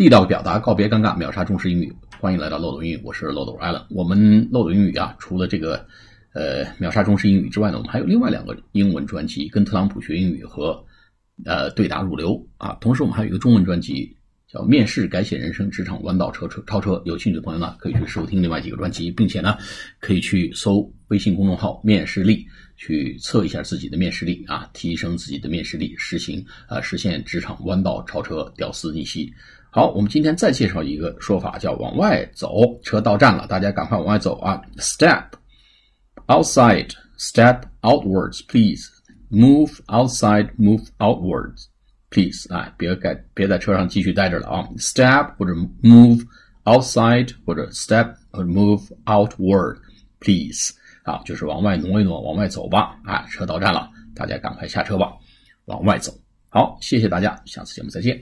地道表达，告别尴尬，秒杀中式英语。欢迎来到漏斗英语，我是漏斗 Allen。我们漏斗英语啊，除了这个呃秒杀中式英语之外呢，我们还有另外两个英文专辑，跟特朗普学英语和呃对答如流啊。同时我们还有一个中文专辑，叫面试改写人生，职场弯道超车超车。有兴趣的朋友呢，可以去收听另外几个专辑，并且呢，可以去搜微信公众号“面试力”。去测一下自己的面试力啊，提升自己的面试力，实行啊，实现职场弯道超车，屌丝逆袭。好，我们今天再介绍一个说法，叫往外走，车到站了，大家赶快往外走啊！Step outside, step outwards, please. Move outside, move outwards, please. 啊，别改，别在车上继续待着了啊！Step 或者 move outside 或者 step 或者 move outward, please. 啊，就是往外挪一挪，往外走吧。啊，车到站了，大家赶快下车吧，往外走。好，谢谢大家，下次节目再见。